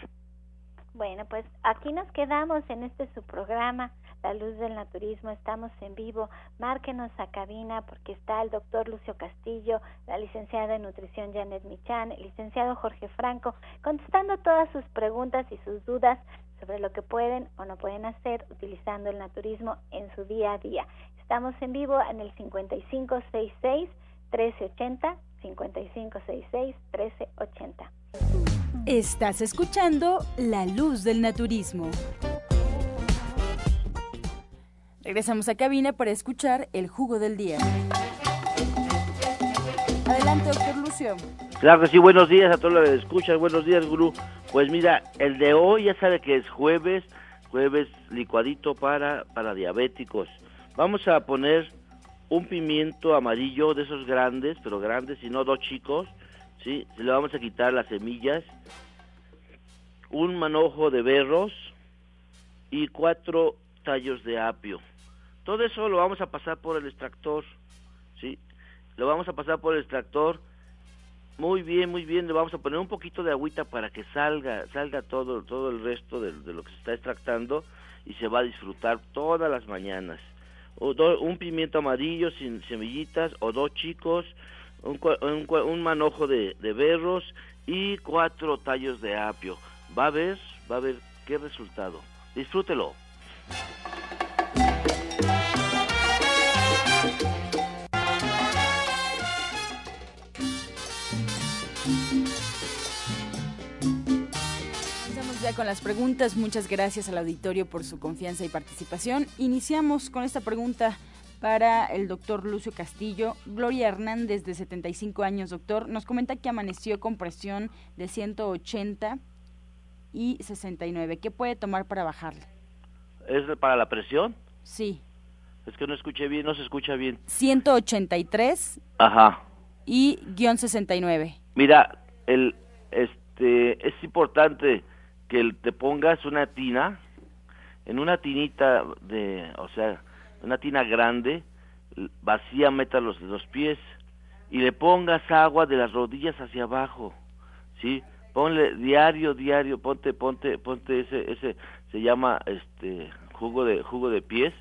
Speaker 3: Bueno, pues aquí nos quedamos en este su programa, La Luz del Naturismo. Estamos en vivo. Márquenos a cabina porque está el doctor Lucio Castillo, la licenciada en nutrición Janet Michan, el licenciado Jorge Franco, contestando todas sus preguntas y sus dudas sobre lo que pueden o no pueden hacer utilizando el naturismo en su día a día. Estamos en vivo en el 5566 1380 5566 1380.
Speaker 1: Estás escuchando La Luz del Naturismo. Regresamos a cabina para escuchar el jugo del día. Adelante, doctor Lucio.
Speaker 9: Claro que sí, buenos días a todos los que escuchan, buenos días, gurú. Pues mira, el de hoy ya sabe que es jueves, jueves licuadito para, para diabéticos. Vamos a poner un pimiento amarillo de esos grandes, pero grandes, y no dos chicos, ¿sí? Le vamos a quitar las semillas, un manojo de berros y cuatro tallos de apio. Todo eso lo vamos a pasar por el extractor, ¿sí? Lo vamos a pasar por el extractor. Muy bien, muy bien. Le vamos a poner un poquito de agüita para que salga, salga todo, todo el resto de, lo que se está extractando y se va a disfrutar todas las mañanas. O un pimiento amarillo sin semillitas o dos chicos, un, un, manojo de, de berros y cuatro tallos de apio. Va a ver, va a ver qué resultado. Disfrútelo.
Speaker 1: ya con las preguntas. Muchas gracias al auditorio por su confianza y participación. Iniciamos con esta pregunta para el doctor Lucio Castillo. Gloria Hernández, de 75 años, doctor, nos comenta que amaneció con presión de 180 y 69. ¿Qué puede tomar para bajarla?
Speaker 9: ¿Es para la presión?
Speaker 1: Sí.
Speaker 9: Es que no escuché bien, no se escucha bien.
Speaker 1: 183.
Speaker 9: Ajá.
Speaker 1: Y guion 69.
Speaker 9: Mira, el, este, es importante que te pongas una tina, en una tinita de, o sea, una tina grande, vacía, meta los, los pies y le pongas agua de las rodillas hacia abajo, ¿sí? Ponle diario, diario, ponte, ponte, ponte ese, ese, se llama, este, jugo de, jugo de pies,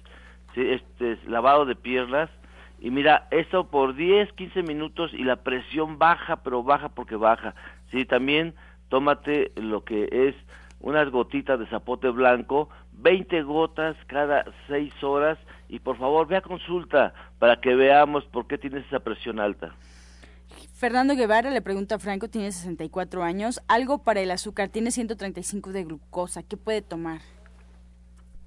Speaker 9: ¿sí? este, lavado de piernas, y mira, eso por 10, 15 minutos y la presión baja, pero baja porque baja, ¿sí? También tómate lo que es unas gotitas de zapote blanco, 20 gotas cada 6 horas y por favor ve a consulta para que veamos por qué tienes esa presión alta.
Speaker 1: Fernando Guevara le pregunta a Franco, tiene 64 años, algo para el azúcar, tiene 135 de glucosa, ¿qué puede tomar?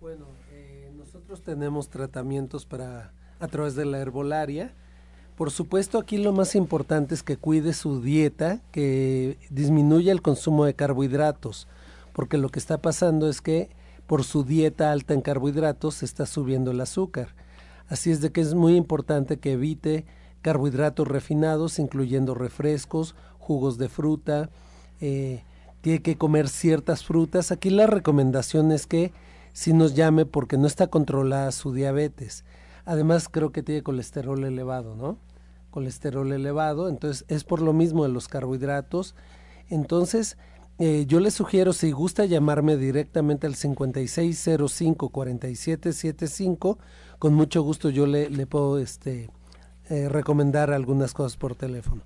Speaker 5: Bueno, eh, nosotros tenemos tratamientos para a través de la herbolaria. Por supuesto, aquí lo más importante es que cuide su dieta, que disminuya el consumo de carbohidratos porque lo que está pasando es que por su dieta alta en carbohidratos está subiendo el azúcar. Así es de que es muy importante que evite carbohidratos refinados, incluyendo refrescos, jugos de fruta, eh, tiene que comer ciertas frutas. Aquí la recomendación es que si nos llame porque no está controlada su diabetes. Además creo que tiene colesterol elevado, ¿no? Colesterol elevado, entonces es por lo mismo de los carbohidratos. Entonces, eh, yo le sugiero, si gusta, llamarme directamente al 5605-4775. Con mucho gusto yo le, le puedo este, eh, recomendar algunas cosas por teléfono.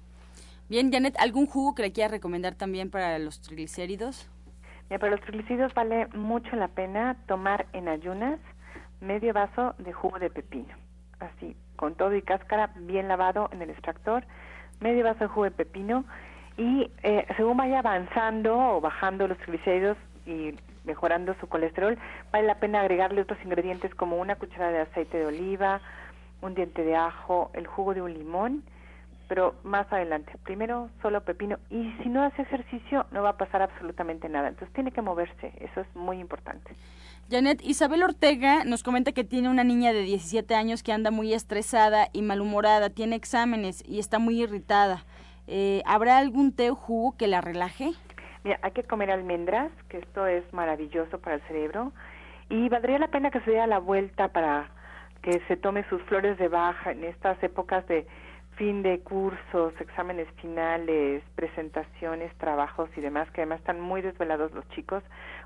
Speaker 1: Bien, Janet, ¿algún jugo que le quiera recomendar también para los triglicéridos?
Speaker 7: para los triglicéridos vale mucho la pena tomar en ayunas medio vaso de jugo de pepino. Así, con todo y cáscara bien lavado en el extractor, medio vaso de jugo de pepino y eh, según vaya avanzando o bajando los triglicéridos y mejorando su colesterol, vale la pena agregarle otros ingredientes como una cucharada de aceite de oliva, un diente de ajo, el jugo de un limón, pero más adelante. Primero solo pepino y si no hace ejercicio no va a pasar absolutamente nada. Entonces tiene que moverse, eso es muy importante.
Speaker 1: Janet, Isabel Ortega nos comenta que tiene una niña de 17 años que anda muy estresada y malhumorada, tiene exámenes y está muy irritada. Eh, ¿Habrá algún té o jugo que la relaje?
Speaker 7: Mira, hay que comer almendras, que esto es maravilloso para el cerebro, y valdría la pena que se diera la vuelta para que se tome sus flores de baja en estas épocas de fin de cursos, exámenes finales, presentaciones, trabajos y demás, que además están muy desvelados los chicos,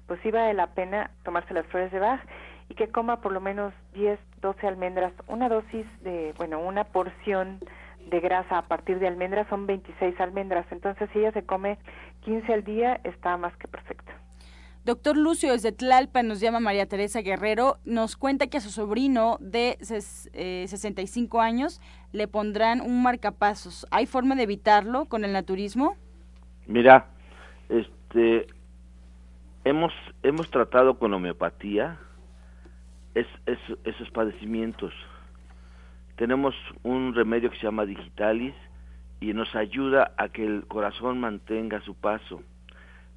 Speaker 7: pues sí vale la pena tomarse las flores de Bach y que coma por lo menos 10, 12 almendras, una dosis de, bueno, una porción de grasa a partir de almendras son 26 almendras, entonces si ella se come 15 al día está más que perfecto.
Speaker 1: Doctor Lucio, desde Tlalpan nos llama María Teresa Guerrero, nos cuenta que a su sobrino de 65 eh, años le pondrán un marcapasos. ¿Hay forma de evitarlo con el naturismo?
Speaker 9: Mira, este, hemos, hemos tratado con homeopatía es, esos padecimientos. Tenemos un remedio que se llama digitalis y nos ayuda a que el corazón mantenga su paso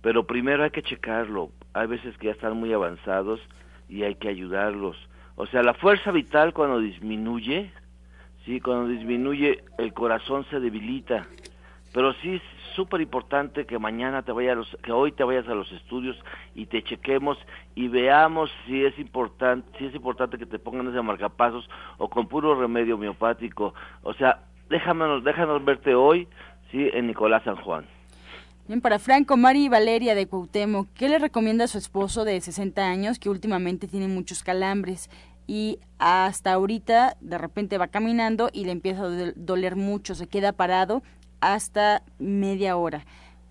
Speaker 9: pero primero hay que checarlo. Hay veces que ya están muy avanzados y hay que ayudarlos. O sea, la fuerza vital cuando disminuye, sí, cuando disminuye el corazón se debilita. Pero sí súper importante que mañana te vayas, los, que hoy te vayas a los estudios y te chequemos y veamos si es importante, si es importante que te pongan ese marcapasos o con puro remedio homeopático. O sea, déjanos, déjanos verte hoy, sí, en Nicolás San Juan.
Speaker 1: Bien, para Franco, Mari y Valeria de Cuauhtémoc, ¿qué le recomienda a su esposo de 60 años que últimamente tiene muchos calambres y hasta ahorita de repente va caminando y le empieza a doler mucho, se queda parado hasta media hora?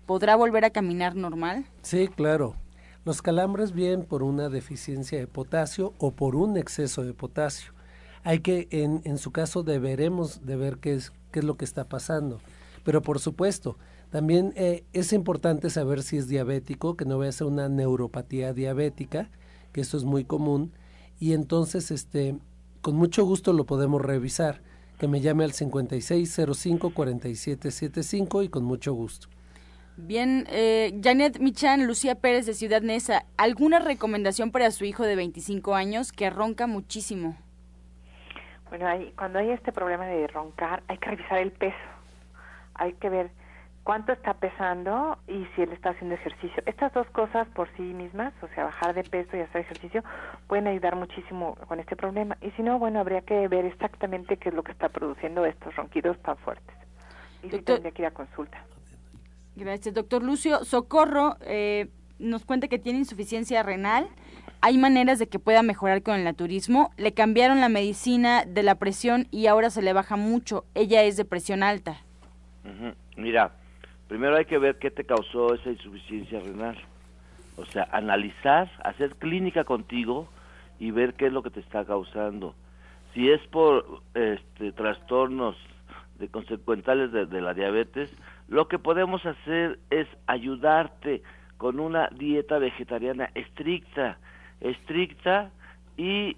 Speaker 1: ¿Podrá volver a caminar normal?
Speaker 5: Sí, claro. Los calambres vienen por una deficiencia de potasio o por un exceso de potasio. Hay que, en, en su caso, deberemos de ver qué es, qué es lo que está pasando. Pero por supuesto, también eh, es importante saber si es diabético, que no vaya a ser una neuropatía diabética, que eso es muy común, y entonces este, con mucho gusto lo podemos revisar, que me llame al 5605-4775 y con mucho gusto.
Speaker 1: Bien, eh, Janet Michan, Lucía Pérez de Ciudad Neza, ¿alguna recomendación para su hijo de 25 años que ronca muchísimo?
Speaker 7: Bueno, cuando hay este problema de roncar, hay que revisar el peso. Hay que ver cuánto está pesando y si él está haciendo ejercicio. Estas dos cosas por sí mismas, o sea, bajar de peso y hacer ejercicio, pueden ayudar muchísimo con este problema. Y si no, bueno, habría que ver exactamente qué es lo que está produciendo estos ronquidos tan fuertes. Y si tendría que ir a consulta.
Speaker 1: Gracias, doctor Lucio. Socorro eh, nos cuenta que tiene insuficiencia renal. Hay maneras de que pueda mejorar con el naturismo. Le cambiaron la medicina de la presión y ahora se le baja mucho. Ella es de presión alta.
Speaker 9: Mira, primero hay que ver qué te causó esa insuficiencia renal. O sea, analizar, hacer clínica contigo y ver qué es lo que te está causando. Si es por este, trastornos de consecuentales de, la diabetes, lo que podemos hacer es ayudarte con una dieta vegetariana estricta, estricta y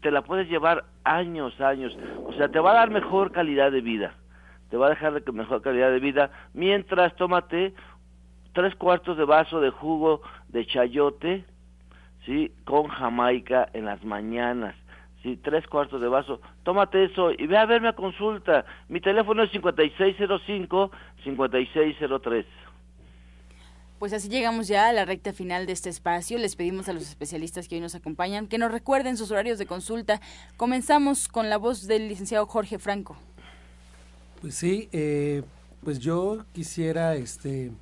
Speaker 9: te la puedes llevar años, años. O sea, te va a dar mejor calidad de vida te va a dejar de mejor calidad de vida, mientras tómate tres cuartos de vaso de jugo de chayote, ¿sí? Con jamaica en las mañanas, ¿sí? Tres cuartos de vaso, tómate eso y ve a verme a consulta. Mi teléfono es 5605-5603.
Speaker 1: Pues así llegamos ya a la recta final de este espacio. Les pedimos a los especialistas que hoy nos acompañan que nos recuerden sus horarios de consulta. Comenzamos con la voz del licenciado Jorge Franco.
Speaker 5: Pues sí, eh, pues yo quisiera este,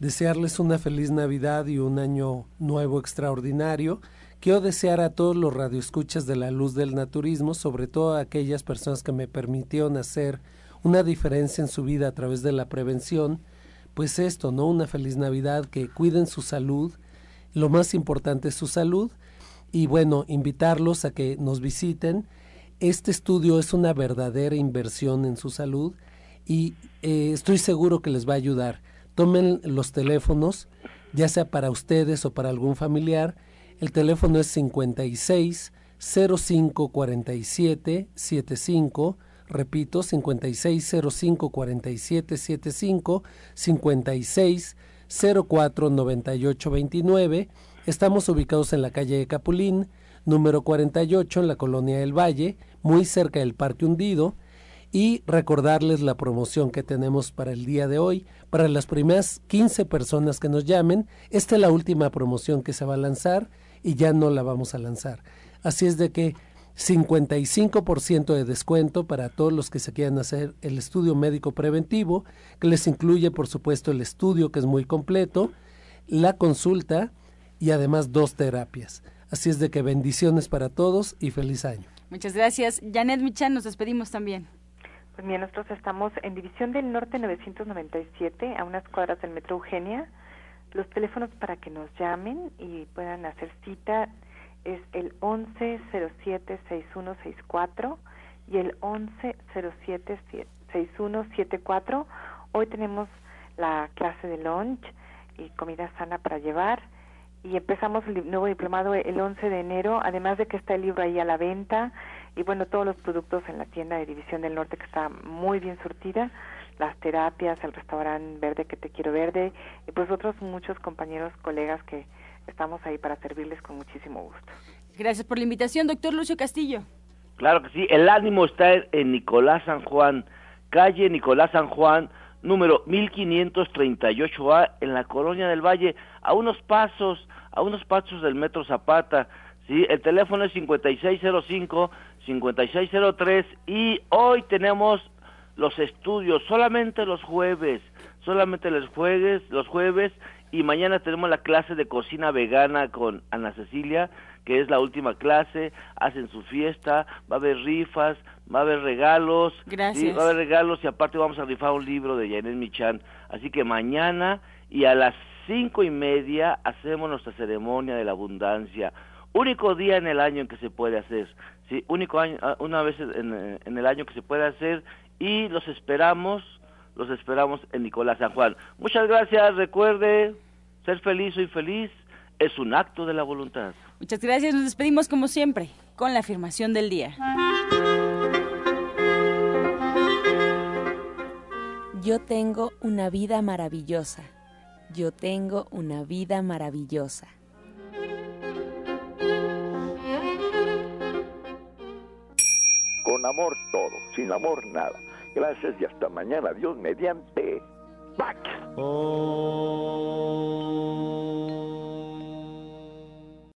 Speaker 5: desearles una feliz Navidad y un año nuevo extraordinario. Quiero desear a todos los radioescuchas de la luz del naturismo, sobre todo a aquellas personas que me permitieron hacer una diferencia en su vida a través de la prevención, pues esto, ¿no? Una feliz Navidad, que cuiden su salud, lo más importante es su salud, y bueno, invitarlos a que nos visiten este estudio es una verdadera inversión en su salud y eh, estoy seguro que les va a ayudar. Tomen los teléfonos, ya sea para ustedes o para algún familiar. El teléfono es 56 05 47 75. Repito, 56 05 47 75, 56 04 98 29. Estamos ubicados en la calle de Capulín, número 48, en la colonia del Valle muy cerca del Parque Hundido. y recordarles la promoción que tenemos para el día de hoy. Para las primeras 15 personas que nos llamen, esta es la última promoción que se va a lanzar y ya no la vamos a lanzar. Así es de que 55% de descuento para todos los que se quieran hacer el estudio médico preventivo, que les incluye por supuesto el estudio que es muy completo, la consulta y además dos terapias. Así es de que bendiciones para todos y feliz año.
Speaker 1: Muchas gracias. Janet Michan, nos despedimos también.
Speaker 7: Pues bien, nosotros estamos en División del Norte 997, a unas cuadras del Metro Eugenia. Los teléfonos para que nos llamen y puedan hacer cita es el 1107-6164 y el 1107-6174. Hoy tenemos la clase de lunch y comida sana para llevar y empezamos el nuevo diplomado el 11 de enero, además de que está el libro ahí a la venta y bueno, todos los productos en la tienda de División del Norte que está muy bien surtida, las terapias, el restaurante verde que te quiero verde y pues otros muchos compañeros, colegas que estamos ahí para servirles con muchísimo gusto.
Speaker 1: Gracias por la invitación, doctor Lucio Castillo.
Speaker 9: Claro que sí, el ánimo está en Nicolás San Juan, calle Nicolás San Juan, número 1538A, en la Colonia del Valle, a unos pasos, a unos pasos del Metro Zapata. Sí, el teléfono es 5605-5603 y hoy tenemos los estudios solamente los jueves, solamente los jueves, los jueves y mañana tenemos la clase de cocina vegana con Ana Cecilia, que es la última clase, hacen su fiesta, va a haber rifas, va a haber regalos,
Speaker 1: Gracias.
Speaker 9: va a haber regalos y aparte vamos a rifar un libro de Janet Michan, así que mañana y a las cinco y media hacemos nuestra ceremonia de la abundancia, único día en el año en que se puede hacer, sí, único año, ah, una vez en, en el año que se puede hacer y los esperamos los esperamos en Nicolás San Juan. Muchas gracias, recuerde, ser feliz o infeliz es un acto de la voluntad.
Speaker 1: Muchas gracias, nos despedimos como siempre con la afirmación del día.
Speaker 2: Yo tengo una vida maravillosa. Yo tengo una vida maravillosa.
Speaker 10: Con amor todo, sin amor nada. Gracias y hasta mañana. Dios mediante. ¡Pax!
Speaker 11: Oh.